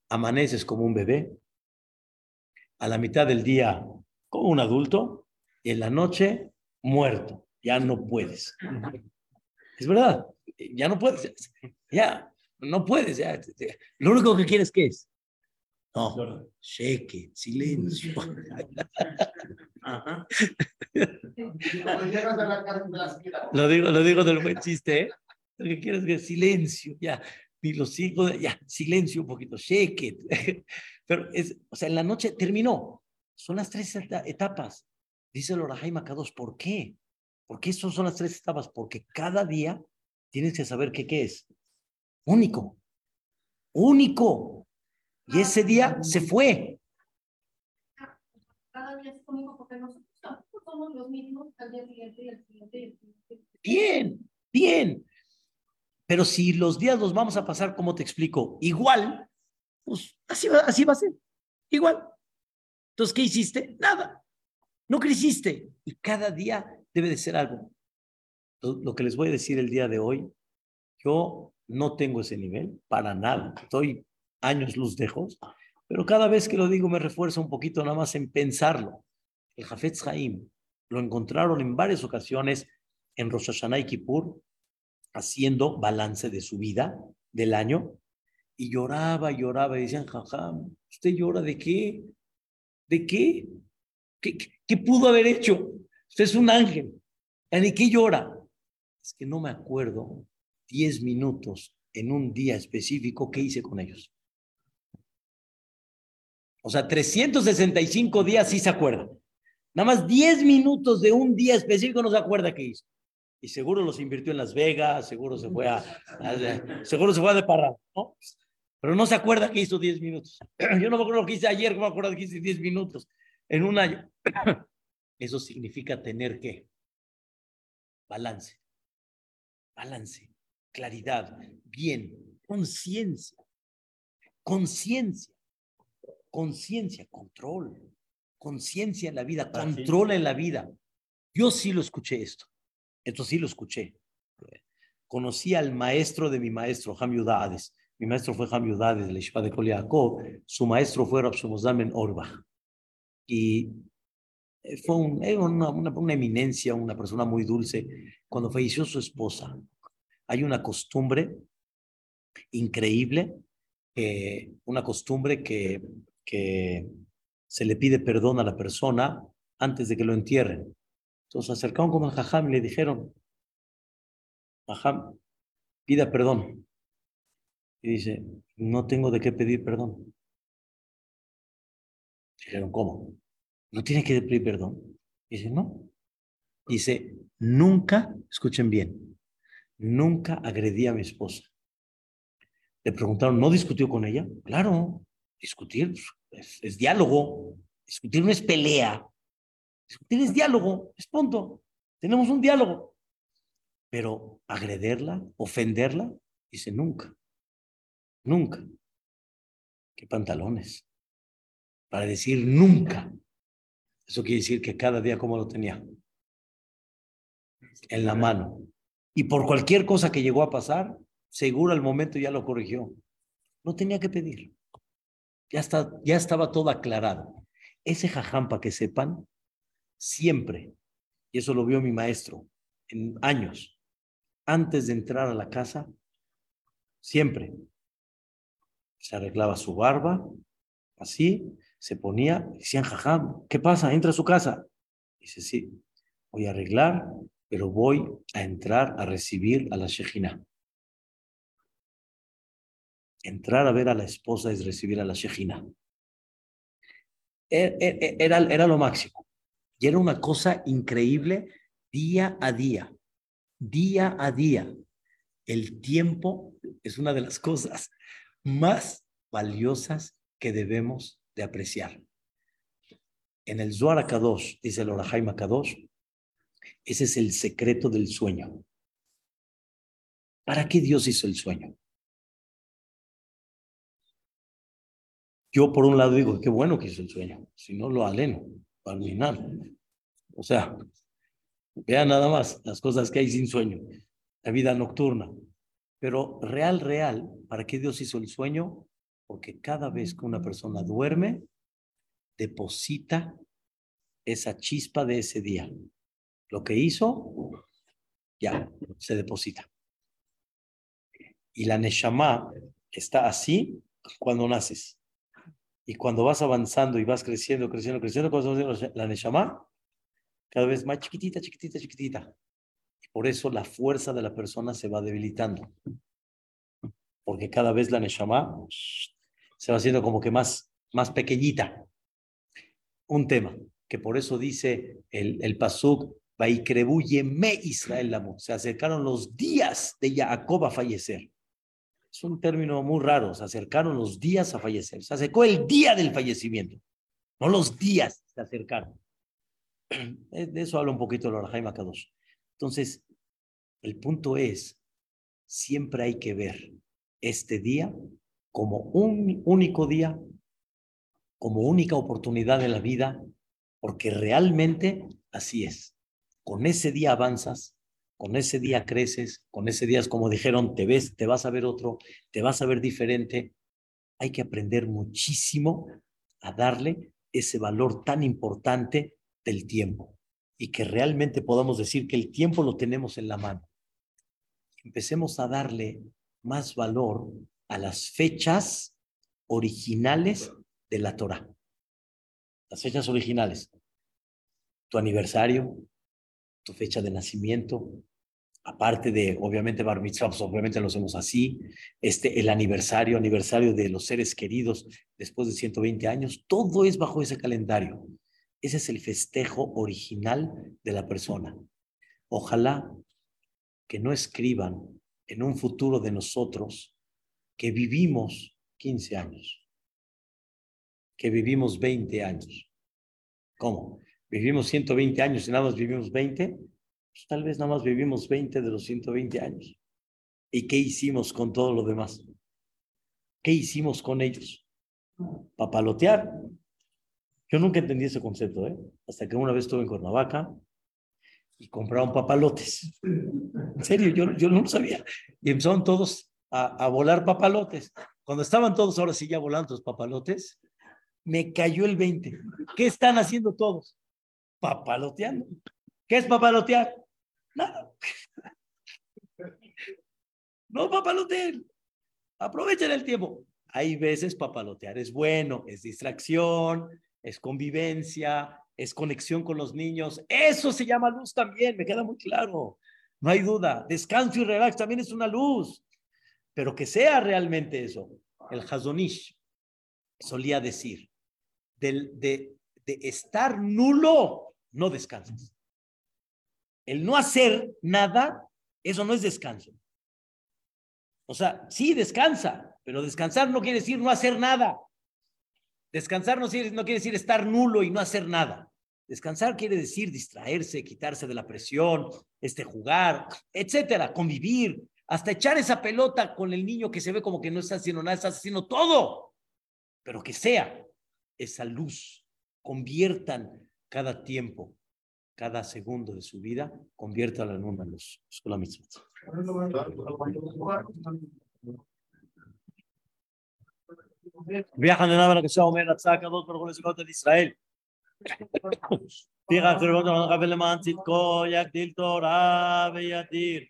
Amaneces como un bebé, a la mitad del día como un adulto y en la noche muerto. Ya no puedes. Es verdad, ya no puedes. Ya, no puedes. Ya. Lo único que quieres, ¿qué es? No, cheque, silencio. <laughs> lo, digo, lo digo del buen chiste, ¿eh? Lo que quieres es silencio, ya. Ni los hijos, ya, silencio un poquito, cheque. <laughs> Pero es, o sea, en la noche terminó. Son las tres etapas. Dice el Orahai Macados, ¿por qué? ¿Por qué son, son las tres etapas? Porque cada día tienes que saber qué, qué es. Único. Único. Y ese día se fue. Cada día es único porque nosotros somos los mismos. Bien, bien. Pero si los días los vamos a pasar, como te explico, igual, pues así va, así va a ser. Igual. Entonces, ¿qué hiciste? Nada. No creciste. Y cada día debe de ser algo. Lo que les voy a decir el día de hoy, yo no tengo ese nivel para nada. Estoy años luz lejos, pero cada vez que lo digo me refuerza un poquito nada más en pensarlo. El Jafetz Haim lo encontraron en varias ocasiones en Rosh Hashanah Kippur haciendo balance de su vida del año y lloraba, lloraba y decían, jajam, ¿usted llora de qué? ¿De qué? ¿Qué, pudo haber hecho? Usted es un ángel. ¿De qué llora? Es que no me acuerdo diez minutos en un día específico, ¿qué hice con ellos? O sea, 365 días sí se acuerda. Nada más 10 minutos de un día específico no se acuerda qué hizo. Y seguro los invirtió en Las Vegas, seguro se fue a, seguro se fue a de parra, ¿no? Pero no se acuerda que hizo 10 minutos. <clears throat> Yo no me acuerdo lo que hice ayer, me acuerdo que hice 10 minutos en un año. <clears throat> Eso significa tener que balance, balance, claridad, bien, conciencia, conciencia, conciencia, control, conciencia en la vida, control en la vida. Yo sí lo escuché esto, esto sí lo escuché. Conocí al maestro de mi maestro, Ham Yudades. Mi maestro fue Ham Yudades de la Ishpa de Koliakov. Su maestro fue Rabshomozamen Orbach. Y eh, fue una, una, eminencia, una persona muy dulce. Cuando falleció su esposa, hay una costumbre increíble, una costumbre que, que se le pide perdón a la persona antes de que lo entierren. Entonces se acercaron con el jajam y le dijeron, jajam, pida perdón. Y dice, no tengo de qué pedir perdón. Dijeron, ¿cómo? ¿No tiene que pedir perdón? Dice, no. Dice, nunca, escuchen bien, nunca agredí a mi esposa. Le preguntaron, ¿no discutió con ella? Claro, discutir pues, es, diálogo. Discutir no es pelea. Discutir es diálogo, es punto. Tenemos un diálogo. Pero agrederla, ofenderla, dice nunca. Nunca. ¿Qué pantalones? Para decir nunca. Eso quiere decir que cada día como lo tenía. En la mano. Y por cualquier cosa que llegó a pasar, seguro al momento ya lo corrigió. No tenía que pedir. Ya, está, ya estaba todo aclarado. Ese jajampa que sepan, siempre, y eso lo vio mi maestro en años, antes de entrar a la casa, siempre se arreglaba su barba, así, se ponía, decían, jajam, ¿qué pasa? Entra a su casa. Dice, sí, voy a arreglar, pero voy a entrar a recibir a la Shejina. Entrar a ver a la esposa es recibir a la Shejina. E, e, e, era, era lo máximo. Y era una cosa increíble día a día, día a día. El tiempo es una de las cosas más valiosas que debemos de apreciar. En el Zohar Kadosh, dice el Orahaim Kadosh, ese es el secreto del sueño. ¿Para qué Dios hizo el sueño? Yo por un lado digo, qué bueno que hizo el sueño, si no lo aleno, para O sea, vean nada más las cosas que hay sin sueño, la vida nocturna. Pero real, real, ¿para qué Dios hizo el sueño? Porque cada vez que una persona duerme, deposita esa chispa de ese día. Lo que hizo, ya, se deposita. Y la Neshama está así cuando naces. Y cuando vas avanzando y vas creciendo, creciendo, creciendo, la Neshama, cada vez más chiquitita, chiquitita, chiquitita. Y por eso la fuerza de la persona se va debilitando. Porque cada vez la Neshama se va haciendo como que más, más pequeñita. Un tema que por eso dice el, el Pasuk, me Israel Se acercaron los días de Jacob a fallecer. Es un término muy raro. Se acercaron los días a fallecer. Se acercó el día del fallecimiento. No los días se acercaron. <clears throat> De eso habla un poquito el Jaime Kadosh. Entonces, el punto es, siempre hay que ver este día como un único día, como única oportunidad de la vida, porque realmente así es. Con ese día avanzas, con ese día creces, con ese día es como dijeron, te ves, te vas a ver otro, te vas a ver diferente. Hay que aprender muchísimo a darle ese valor tan importante del tiempo y que realmente podamos decir que el tiempo lo tenemos en la mano. Empecemos a darle más valor a las fechas originales de la Torah. Las fechas originales. Tu aniversario, tu fecha de nacimiento, aparte de, obviamente, Bar Mitzvah, pues, obviamente lo hacemos así, este, el aniversario, aniversario de los seres queridos después de 120 años, todo es bajo ese calendario. Ese es el festejo original de la persona. Ojalá que no escriban en un futuro de nosotros que vivimos 15 años, que vivimos 20 años. ¿Cómo? ¿Vivimos 120 años y nada más vivimos 20? Pues tal vez nada más vivimos 20 de los 120 años. ¿Y qué hicimos con todo lo demás? ¿Qué hicimos con ellos? Papalotear. Yo nunca entendí ese concepto, ¿eh? hasta que una vez estuve en Cuernavaca y compraron papalotes. En serio, yo, yo no lo sabía. Y empezaron todos a, a volar papalotes. Cuando estaban todos ahora sí ya volando los papalotes, me cayó el 20. ¿Qué están haciendo todos? Papaloteando. ¿Qué es papalotear? Nada. No papaloteen. Aprovechen el tiempo. Hay veces papalotear es bueno, es distracción, es convivencia, es conexión con los niños. Eso se llama luz también, me queda muy claro. No hay duda. Descanso y relax también es una luz. Pero que sea realmente eso. El Hazonish solía decir, de, de estar nulo, no descansas. El no hacer nada, eso no es descanso. O sea, sí descansa, pero descansar no quiere decir no hacer nada. Descansar no quiere, no quiere decir estar nulo y no hacer nada. Descansar quiere decir distraerse, quitarse de la presión, este jugar, etcétera, convivir, hasta echar esa pelota con el niño que se ve como que no está haciendo nada, está haciendo todo. Pero que sea esa luz, conviertan cada tiempo, cada segundo de su vida, conviértala en una luz. Es la misma. Viajan de nada que sea Omer, Atzaka, dos por goles de Israel. Fíjate, למען צדקו יגדיל תורה וידיר.